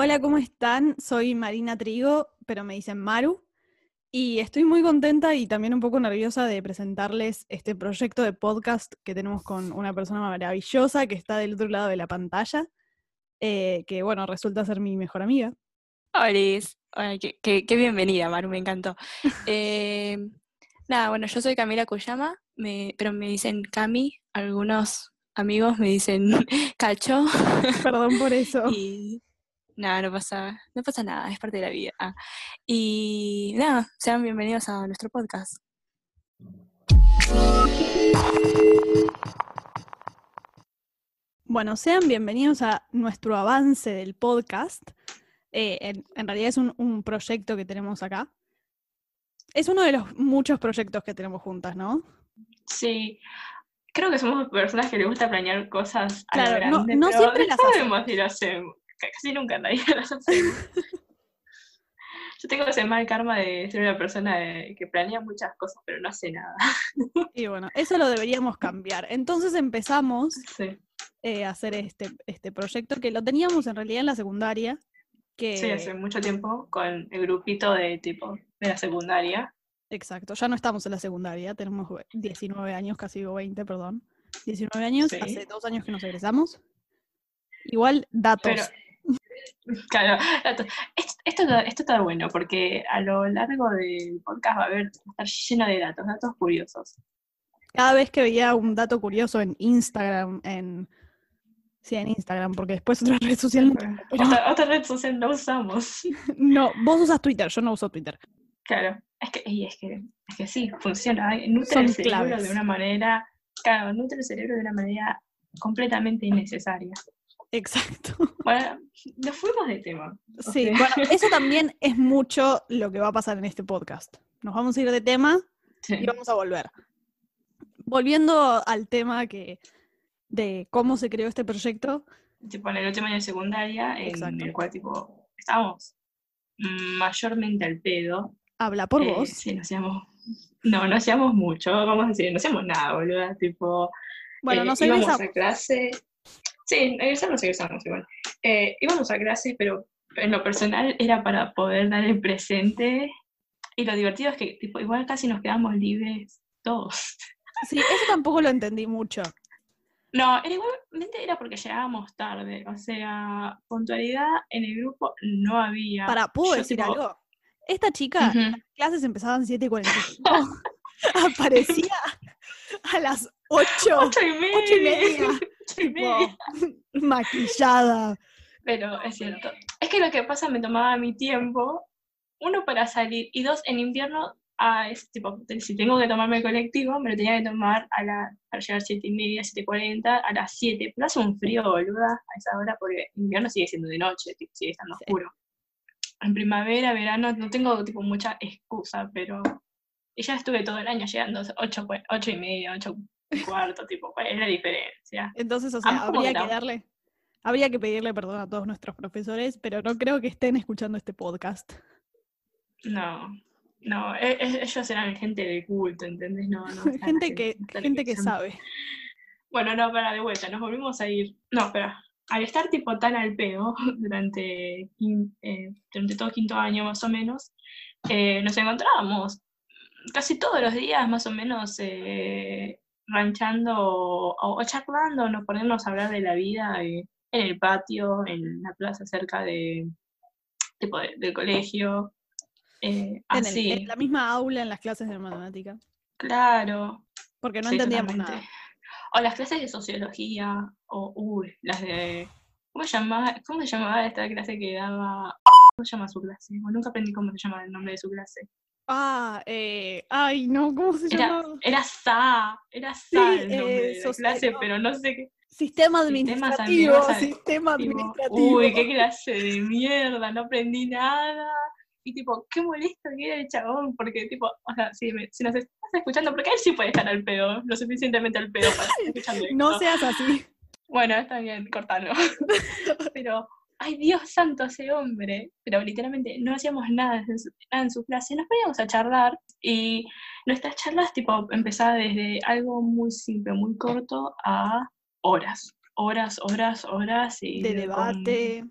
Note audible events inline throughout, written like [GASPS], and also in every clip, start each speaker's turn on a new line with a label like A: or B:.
A: Hola, ¿cómo están? Soy Marina Trigo, pero me dicen Maru. Y estoy muy contenta y también un poco nerviosa de presentarles este proyecto de podcast que tenemos con una persona maravillosa que está del otro lado de la pantalla, eh, que bueno, resulta ser mi mejor amiga.
B: Hola, qué, qué- qué bienvenida, Maru, me encantó. [LAUGHS] Eh, nada, bueno, yo soy Camila Kuyama, me- pero me dicen Cami, algunos amigos me dicen [LAUGHS] Cacho,
A: Perdón por eso.
B: y nada, no pasa, no pasa nada, es parte de la vida. Ah, y nada, sean bienvenidos a nuestro podcast.
A: Bueno, sean bienvenidos a nuestro avance del podcast. Eh, en, en realidad es un, un proyecto que tenemos acá. Es uno de los muchos proyectos que tenemos juntas, ¿no?
C: Sí, creo que somos personas que les gusta planear cosas a lo
A: Claro, no-
C: grande,
A: no
C: pero
A: siempre
C: no
A: las
C: sabemos si lo hacemos. Ca- Casi nunca realidad las hacemos. [LAUGHS] Yo tengo ese mal karma de ser una persona de- que planea muchas cosas, pero no hace nada. [LAUGHS]
A: Y bueno, eso lo deberíamos cambiar. Entonces empezamos
C: Sí,
A: eh, a hacer este, este proyecto que lo teníamos en realidad en la secundaria. Que,
C: sí, hace mucho tiempo con el grupito de tipo de la secundaria.
A: Exacto, ya no estamos en la secundaria, tenemos 19 años, casi digo 20, perdón. 19 años,
C: Sí.
A: hace dos años que nos egresamos. Igual datos.
C: Pero, claro. Esto, esto, está- esto está bueno porque a lo largo del podcast va a, haber, va a estar lleno de datos, datos curiosos.
A: Cada vez que veía un dato curioso en Instagram, en... Sí, en Instagram, porque después otra [LAUGHS] red social no pero-
C: Otra, otra red social no usamos. [LAUGHS]
A: No, vos usas Twitter, yo no uso Twitter.
C: Claro, es que, y es que, es que sí, funciona. ¿eh? Nutre
A: Son
C: el cerebro
A: claves.
C: de una manera, claro, nutre el cerebro de una manera completamente innecesaria.
A: Exacto.
C: Bueno, nos fuimos de tema.
A: Sí,
C: sea,
A: bueno, eso [LAUGHS] también es mucho lo que va a pasar en este podcast. Nos vamos a ir de tema
C: sí.
A: y vamos a volver. Volviendo al tema que de cómo se creó este proyecto,
C: Tipo, en el último año de secundaria, en
A: Exacto.
C: el cual, tipo, estábamos mayormente al pedo.
A: habla por
C: eh,
A: vos.
C: Sí, no hacíamos, no, no hacíamos mucho, vamos a decir, no hacíamos nada, boluda, tipo,
A: Bueno,
C: Eh,
A: nos
C: íbamos a clase. Sí, egresamos, egresamos igual. Eh, íbamos a clase, pero en lo personal era para poder dar el presente. Y lo divertido es que tipo, igual casi nos quedamos libres todos.
A: Sí, eso tampoco lo entendí mucho.
C: No, era igualmente era porque llegábamos tarde. O sea, puntualidad en el grupo no había.
A: Para, ¿puedo
C: Yo,
A: decir
C: tipo,
A: algo? Esta chica,
C: ujú.
A: las clases empezaban 7.45. [LAUGHS] aparecía a las 8, [LAUGHS]
C: Ocho y media.
A: ocho y media,
C: Ocho y media. [LAUGHS]
A: tipo, [LAUGHS] maquillada.
C: Pero es cierto. Es que lo que pasa me tomaba mi tiempo, uno para salir y dos en invierno, ah, es tipo, si tengo que tomarme el colectivo, me lo tenía que tomar a la, para llegar a 7 y media, 7.40, a las 7. Pero hace un frío, boluda, a esa hora, porque invierno sigue siendo de noche, tipo, sigue estando
A: Sí.
C: oscuro. En primavera, verano, no tengo tipo mucha excusa, pero... Y ya estuve todo el año llegando 8, ocho y media, 8 y cuarto, tipo, ¿cuál es la diferencia?
A: Entonces, o sea, habría que darle, habría que pedirle perdón a todos nuestros profesores, pero no creo que estén escuchando este podcast.
C: No, no, e- e- ellos eran gente de culto, ¿entendés? No, [LAUGHS]
A: gente que, gente que sabe.
C: Bueno, no, para de vuelta, nos volvimos a ir. No, espera. Al estar tipo tan al pedo [LAUGHS] durante, eh, durante todo quinto año más o menos, eh, nos encontrábamos casi todos los días más o menos eh, ranchando o, o charlando, nos ponernos a hablar de la vida eh, en el patio, en la plaza cerca de, tipo de- del colegio. eh,
A: En, el-
C: así.
A: en la misma aula en las clases de matemática.
C: Claro.
A: Porque no
C: sí,
A: entendíamos
C: totalmente.
A: nada.
C: O las clases de sociología, o uy, las de. ¿Cómo se llamaba, cómo se llamaba esta clase que daba? ¿Cómo se llama su clase? Nunca aprendí cómo se llama el nombre de su clase.
A: Ah, eh, ay, no, ¿cómo se llama?
C: era SA, era SA el nombre
A: eh,
C: de la
A: soci-
C: clase, pero no sé qué.
A: Sistema administrativo, sistema administrativo.
C: uy, qué clase de mierda, no aprendí nada. Y tipo, qué molesto que era el chabón, porque tipo, o sea, si, me- si nos estás escuchando, porque él sí puede estar al pedo, lo suficientemente al pedo para estar [LAUGHS] escuchando
A: No seas así.
C: Bueno, está bien, cortalo. [LAUGHS] Pero, ay Dios santo, ese hombre. Pero literalmente no hacíamos nada en su, nada en su clase. Nos poníamos a charlar y nuestras charlas tipo empezaban desde algo muy simple, muy corto a horas. Horas, horas, horas. Y
A: De
C: con-
A: debate.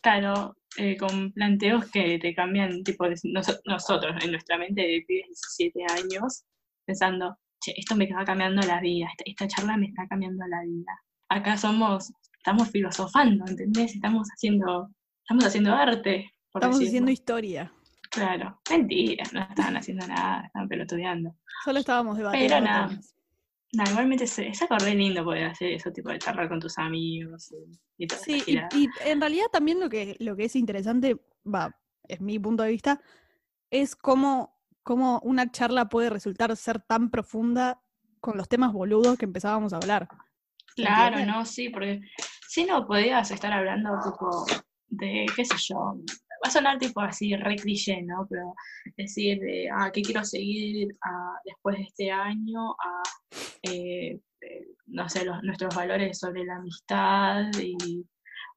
C: claro, eh, con planteos que te cambian, tipo, de- nos- nosotros en nuestra mente de pibes de 17 años, pensando, che, esto me está cambiando la vida, esta, esta charla me está cambiando la vida. Acá somos, estamos filosofando, ¿entendés? Estamos haciendo, estamos haciendo arte. por
A: Estamos
C: decirlo.
A: haciendo historia.
C: Claro, mentira, no estaban haciendo nada, estaban pelotudeando.
A: Solo estábamos debatiendo.
C: Pero nada. No, igualmente es, es algo re lindo poder hacer eso, tipo de charlar con tus amigos y, y toda
A: Sí, y, en realidad también lo que, lo que es interesante, va, es mi punto de vista, es cómo, cómo una charla puede resultar ser tan profunda con los temas boludos que empezábamos a hablar. ¿Se
C: Claro, no, sí, porque si no podías estar hablando tipo de, qué sé yo, va a sonar tipo así re cliché, ¿no? Pero decir de, ah, ¿qué quiero seguir ah, después de este año? Eh, eh, no sé, los, nuestros valores sobre la amistad y...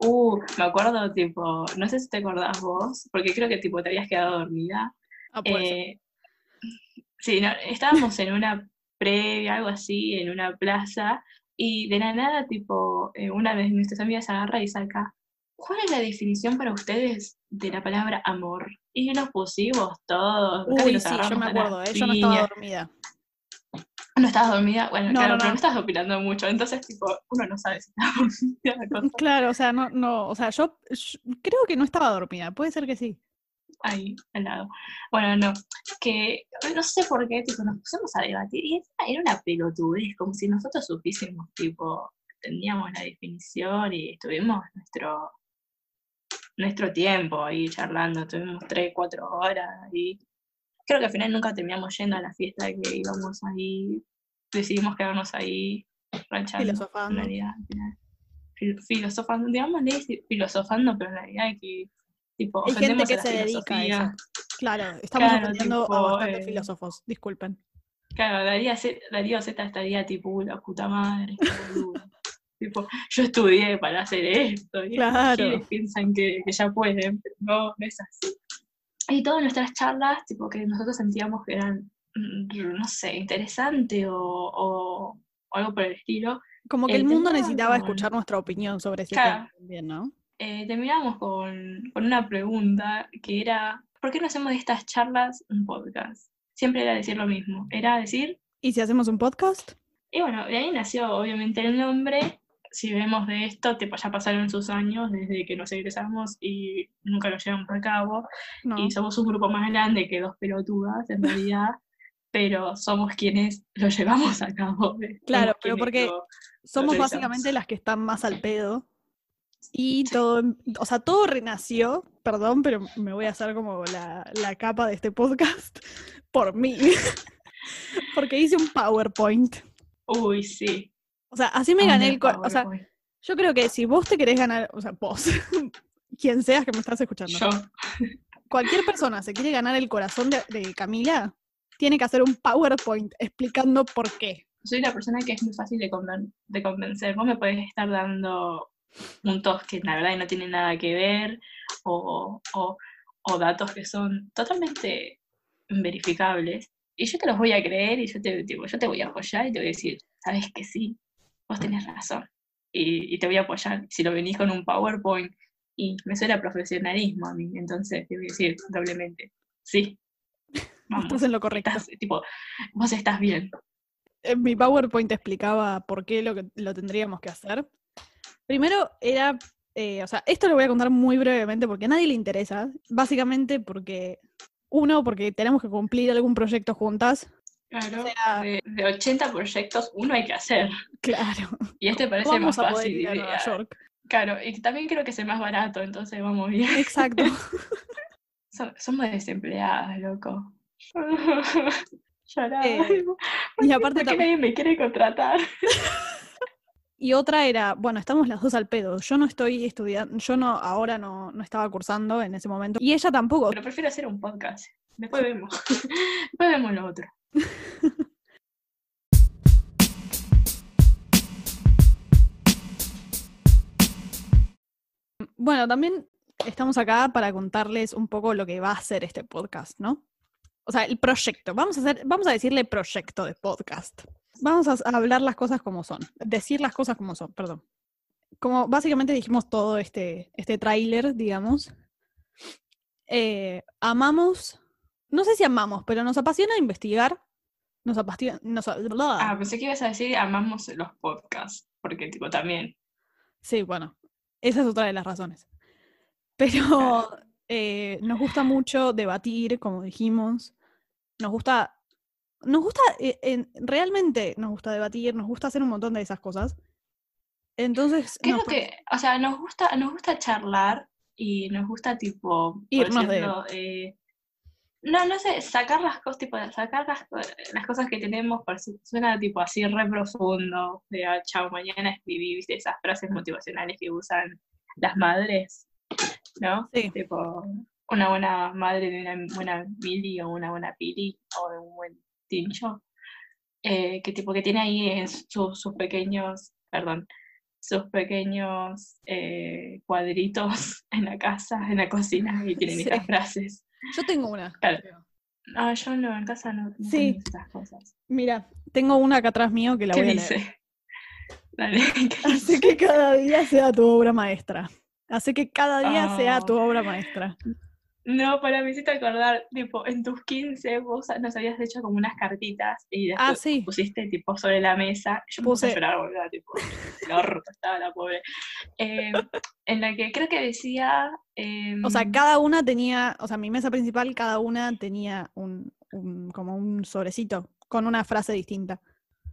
C: Uh, me acuerdo tipo, no sé si te acordás vos, porque creo que tipo te habías quedado dormida.
A: Ah.
C: Eh, sí, no, estábamos en una previa, algo así, en una plaza, y de la nada, tipo, eh, una de nuestras amigas agarra y saca, ¿cuál es la definición para ustedes de la palabra amor? Y nos pusimos todos,
A: Uy,
C: nos
A: sí, yo me acuerdo, ¿eh? yo no estaba dormida.
C: ¿No estabas dormida? Bueno,
A: No,
C: claro,
A: no,
C: pero
A: no.
C: estás opinando mucho, entonces, tipo, uno no sabe si está [LAUGHS] dormida.
A: Claro, o sea, no, no, o sea, yo, yo creo que no estaba dormida, puede ser que sí.
C: Ahí al lado. Bueno, no, que no sé por qué, tipo, nos pusimos a debatir y era una pelotudez, como si nosotros supiésemos, tipo, teníamos la definición y estuvimos nuestro nuestro tiempo ahí charlando, tuvimos tres, cuatro horas y creo que al final nunca terminamos yendo a la fiesta que íbamos ahí, decidimos quedarnos ahí ranchando.
A: Filosofando.
C: En realidad, al final. Fil- filosofando, digamos, filosofando, pero en realidad que tipo
A: Hay gente que se dedica a eso. Claro, estamos
C: Claro,
A: ofendiendo a bastantes
C: eh,
A: filósofos, disculpen.
C: Claro, Darío Z, Darío Z estaría tipo, "Uh, la puta madre, qué boludo". [LAUGHS] tipo, yo estudié para hacer esto, y
A: Claro.
C: piensan que, que ya pueden, pero no, no es así. Y todas nuestras charlas, tipo, que nosotros sentíamos que eran, mm, no sé, interesante o, o- o algo por el estilo,
A: Como que
C: el
A: el mundo necesitaba escuchar nuestra opinión sobre ese
C: Claro.
A: tema también, ¿no?
C: Eh, terminamos con, con una pregunta que era, ¿por qué no hacemos de estas charlas un podcast? Siempre era decir lo mismo, era decir,
A: ¿Y si hacemos un podcast?
C: y bueno, de ahí nació obviamente el nombre, si vemos de esto, tipo, ya pasaron sus años desde que nos egresamos y nunca lo llevamos a cabo,
A: No.
C: y somos un grupo más grande que dos pelotudas en realidad, [LAUGHS] pero somos quienes lo llevamos a cabo.
A: Claro, pero porque Somos básicamente las que están más al pedo. Y todo, o sea, todo renació, perdón, pero me voy a hacer como la, la capa de este podcast [LAUGHS] por mí. [LAUGHS] Porque hice un PowerPoint.
C: Uy, sí.
A: O sea, así me gané
C: el
A: O sea, yo creo que si vos te querés ganar, o sea, vos, [LAUGHS] quien seas que me estás escuchando,
C: Yo.
A: cualquier persona se quiere ganar el corazón de, de Camila, tiene que hacer un PowerPoint explicando por qué.
C: soy la persona que es muy fácil de, conven- de convencer. Vos me podés estar dando puntos que la verdad no tienen nada que ver o, o- o datos que son totalmente verificables. Y yo te los voy a creer y yo te, tipo, yo te voy a apoyar y te voy a decir, sabes que sí, vos tenés razón. Y, y te voy a apoyar si lo venís con un PowerPoint. Y me suena a profesionalismo a mí, entonces te voy a decir doblemente, sí. Vamos,
A: Estás en lo correcto.
C: estás, tipo, vos estás bien.
A: en mi PowerPoint explicaba por qué lo, que, lo tendríamos que hacer. Primero era, eh, o sea, esto lo voy a contar muy brevemente porque a nadie le interesa. Básicamente porque, uno, porque tenemos que cumplir algún proyecto juntas.
C: Claro,
A: O sea-
C: de, de 80 proyectos, uno hay que hacer.
A: Claro.
C: Y este parece más
A: a
C: fácil.
A: ir a
C: y-
A: Nueva York.
C: Claro, y también creo que es el más barato, entonces vamos bien.
A: Exacto. [LAUGHS]
C: So- somos desempleadas, loco. [LAUGHS] Llorar.
A: Eh, y aparte
C: ¿Por qué
A: también-
C: nadie me quiere contratar? [LAUGHS]
A: Y otra era, bueno, estamos las dos al pedo. Yo no estoy estudiando, yo no, ahora no, no estaba cursando en ese momento. Y ella tampoco.
C: Pero prefiero hacer un podcast. Después vemos. [LAUGHS] Después vemos lo otro. [LAUGHS]
A: Bueno, también estamos acá para contarles un poco lo que va a ser este podcast, ¿no? O sea, el proyecto. Vamos a hacer, vamos a decirle proyecto de podcast. Vamos a, hablar las cosas como son. Decir las cosas como son, perdón. como básicamente dijimos todo este, este tráiler, digamos, eh, amamos, no sé si amamos, pero nos apasiona investigar. Nos apasiona. Nos,
C: Ah, pensé que ibas a decir amamos los podcasts, porque tipo también.
A: Sí, bueno, esa es otra de las razones. Pero [LAUGHS] eh, nos gusta mucho debatir, como dijimos. Nos gusta, nos gusta, eh, en- realmente nos gusta debatir, nos gusta hacer un montón de esas cosas. Entonces,
C: ¿Qué es lo que, o sea, nos gusta, nos gusta charlar y nos gusta tipo,
A: Irnos de-
C: eh, no, no sé, sacar las cosas, tipo, sacar las, las cosas que tenemos, por si- suena tipo así re profundo, de ah, chao, mañana escribí, viste, esas frases motivacionales que usan las madres, ¿no?
A: Sí.
C: Tipo, una buena madre de una buena Mili o una buena Pili o de un buen Tincho, eh, que tipo que tiene ahí en su- sus pequeños, perdón, sus pequeños eh, cuadritos [LAUGHS] en la casa, en la cocina, y tienen
A: Sí.
C: estas frases.
A: Yo tengo una.
C: Claro. No, yo no, en casa no, no
A: Sí.
C: tengo estas cosas.
A: Mira, tengo una acá atrás mío que la
C: ¿Qué
A: voy a
C: dice?
A: leer. [LAUGHS]
C: Dale, ¿qué
A: Hace
C: dice?
A: que cada día sea tu obra maestra. Hace que cada día sea tu
C: Ah.
A: obra maestra.
C: No, para me hiciste acordar, tipo, en tus 15 vos nos habías hecho como unas cartitas y después
A: Ah, sí.
C: pusiste tipo sobre la mesa. Yo me puse a llorar, boludo, tipo, el orto estaba la pobre. Eh, en la que creo que decía.
A: O sea,
C: em,
A: cada una tenía, o sea, mi mesa principal, cada una tenía un, un- como un sobrecito con una frase distinta.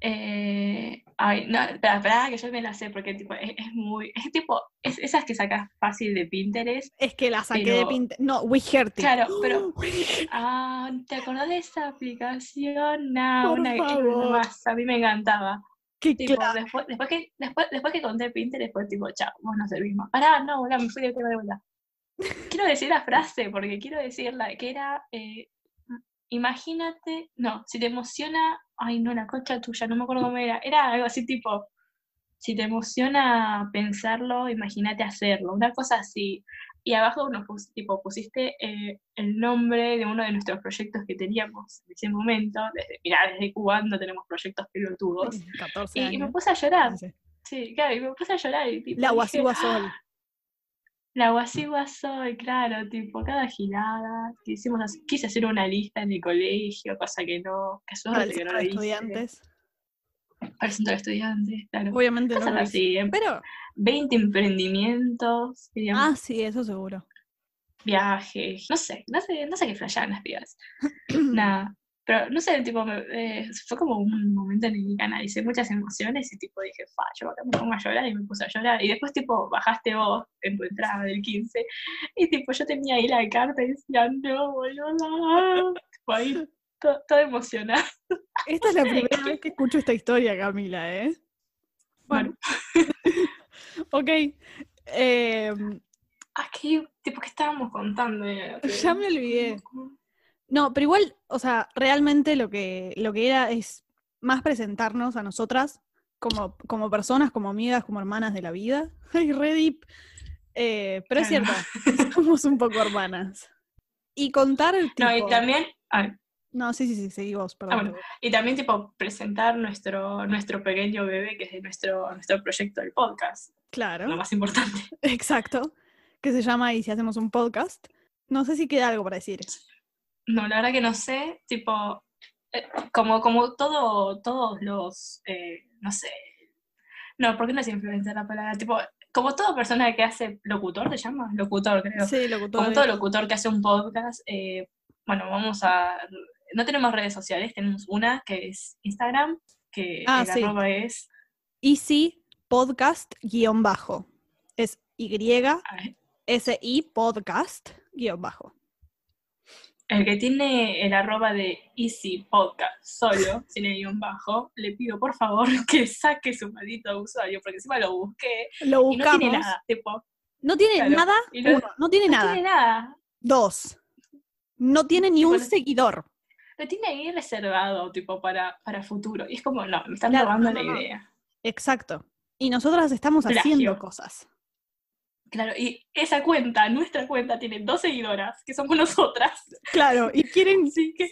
C: Eh, ay, no, espera, espera, que yo me la sé porque tipo, es, es muy. Es tipo, es esas que sacas fácil de Pinterest.
A: Es que la saqué de
C: Pero-
A: Pinterest. No, WeHearty.
C: Claro, pero-. [GASPS] Ah, ¿te acordás de esa aplicación? No,
A: Por
C: una es
A: favor.
C: más, a mí me encantaba.
A: Qué
C: Tipo,
A: clave.
C: después, después, que, después, después que conté Pinterest fue tipo, chao, vos no servís más. Pará, no, boludo, me fui de tema de vuelta. Quiero decir la frase, porque quiero decirla, que era, eh, imagínate, no, si te emociona, ay no, la concha tuya, no me acuerdo cómo era, era algo así tipo, si te emociona pensarlo, imagínate hacerlo, una cosa así. Y abajo nos pus- tipo, pusiste eh, el nombre de uno de nuestros proyectos que teníamos en ese momento, desde, mirá, desde cuándo tenemos proyectos pelotudos. [LAUGHS]
A: 14
C: Y, y me
A: años.
C: puse a llorar, sí, claro, y me puse a llorar. Y, tipo,
A: La Guasí Sol.
C: La guasigua soy, claro, tipo, cada girada, así- quise hacer una lista en el colegio, cosa que no, que suerte que no lo hice.
A: estudiantes.
C: Para el centro de estudiantes, claro.
A: Obviamente no
C: Cosas
A: hice.
C: así, em-
A: Pero,
C: 20 emprendimientos,
A: ah, sí, eso seguro.
C: viajes, no sé, no sé, no sé qué flashaban las pibas. [CLEARS THROAT] Nada. Pero no sé, tipo, eh, fue como un momento en el que canalicé muchas emociones y tipo dije, fa, yo acá me pongo a llorar y me puse a llorar. Y después tipo bajaste vos en tu entrada del 15 y tipo yo tenía ahí la carta y decía, no, boludo. Tipo ahí to- toda emocionada.
A: Esta es la [LAUGHS] primera vez que escucho esta historia, Camila, ¿eh?
C: Bueno, [LAUGHS]
A: Ok. em,
C: aquí, tipo, ¿qué estábamos contando?
A: Ya me olvidé. [LAUGHS] No, pero igual, o sea, realmente lo que, lo que era es más presentarnos a nosotras como, como personas, como amigas, como hermanas de la vida. [LAUGHS] Ay, re deep. Eh, pero es cierto, [LAUGHS] somos un poco hermanas. Y contar el tipo...
C: No, y también, ay,
A: No, sí, sí, sí, seguí vos, perdón.
C: bueno. Y también, tipo, presentar nuestro, nuestro pequeño bebé, que es de nuestro, nuestro proyecto del podcast,
A: Claro,
C: lo más importante. [LAUGHS]
A: exacto. Que se llama Y si hacemos un podcast. No sé si queda algo para decir.
C: No, la verdad que no sé, tipo, eh, como, como todo, todos los, eh, no sé, no, ¿por qué no es influencer la palabra? Tipo, como toda persona que hace locutor, ¿se llama? Locutor, creo.
A: Sí, locutor.
C: como todo locutor que hace un podcast, eh, bueno, vamos a, no tenemos redes sociales, tenemos una que es Instagram, que
A: Ah,
C: el
A: sí.
C: arroba es,
A: Easy Podcast guion bajo. Es
C: ay,
A: Y-S-I Podcast guion bajo.
C: El que tiene el arroba de Easy Podcast solo, [LAUGHS] sin el guion bajo, le pido por favor [LAUGHS] que saque su maldito usuario, porque encima lo busqué
A: Lo
C: y no
A: buscamos.
C: tiene nada. Tipo,
A: No tiene
C: Claro,
A: nada. uno, no tiene
C: no
A: nada.
C: tiene nada.
A: Dos. No tiene ni un seguidor.
C: Lo tiene ahí reservado, tipo, para, para futuro. Y es como, no, me están
A: Claro,
C: robando
A: no,
C: la
A: no,
C: idea.
A: Exacto. Y nosotras estamos haciendo cosas.
C: Claro, y esa cuenta, nuestra cuenta, tiene dos seguidoras, que somos nosotras.
A: Claro, y quieren. [LAUGHS]
C: Así que,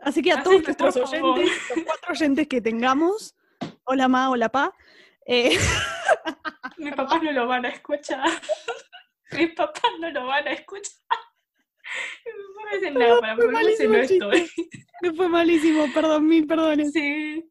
A: Así que a
C: Así
A: todos nuestros oyentes, los cuatro oyentes que tengamos, hola Ma, hola Pa, eh, [LAUGHS]
C: Mis papás no lo van a escuchar. [LAUGHS] Mis papás no lo van a escuchar. No nada para
A: fue
C: ponerse no
A: malísimo el
C: estoy.
A: Me fue malísimo, perdón, mil perdones.
C: Sí.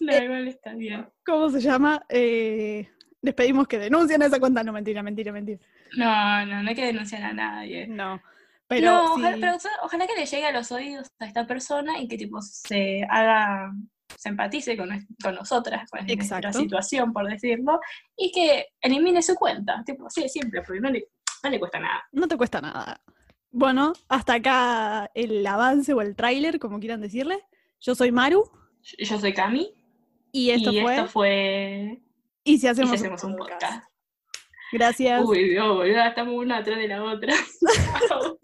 C: No, igual está bien.
A: ¿Cómo se llama? Eh, les pedimos que denuncien esa cuenta. No, mentira, mentira, mentira.
C: No, no, no hay que denunciar a nadie.
A: No. Pero,
C: no,
A: sí,
C: ojalá, pero ojalá que le llegue a los oídos a esta persona y que tipo se haga, se empatice con, con nosotras, con nuestra
A: Exacto.
C: situación, por decirlo, y que elimine su cuenta. Tipo, sí, es simple, porque no le, no le cuesta nada.
A: no te cuesta nada. Bueno, hasta acá el avance o el tráiler, como quieran decirle. Yo soy Maru
C: Yo- Yo soy Cami
A: y esto
C: y
A: fue
C: esto fue
A: Y si
C: y hacemos, un podcast.
A: Gracias.
C: Uy, Dios, boludo, estamos una atrás de la otra. [LAUGHS]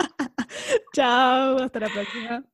A: Chao. Hasta la próxima.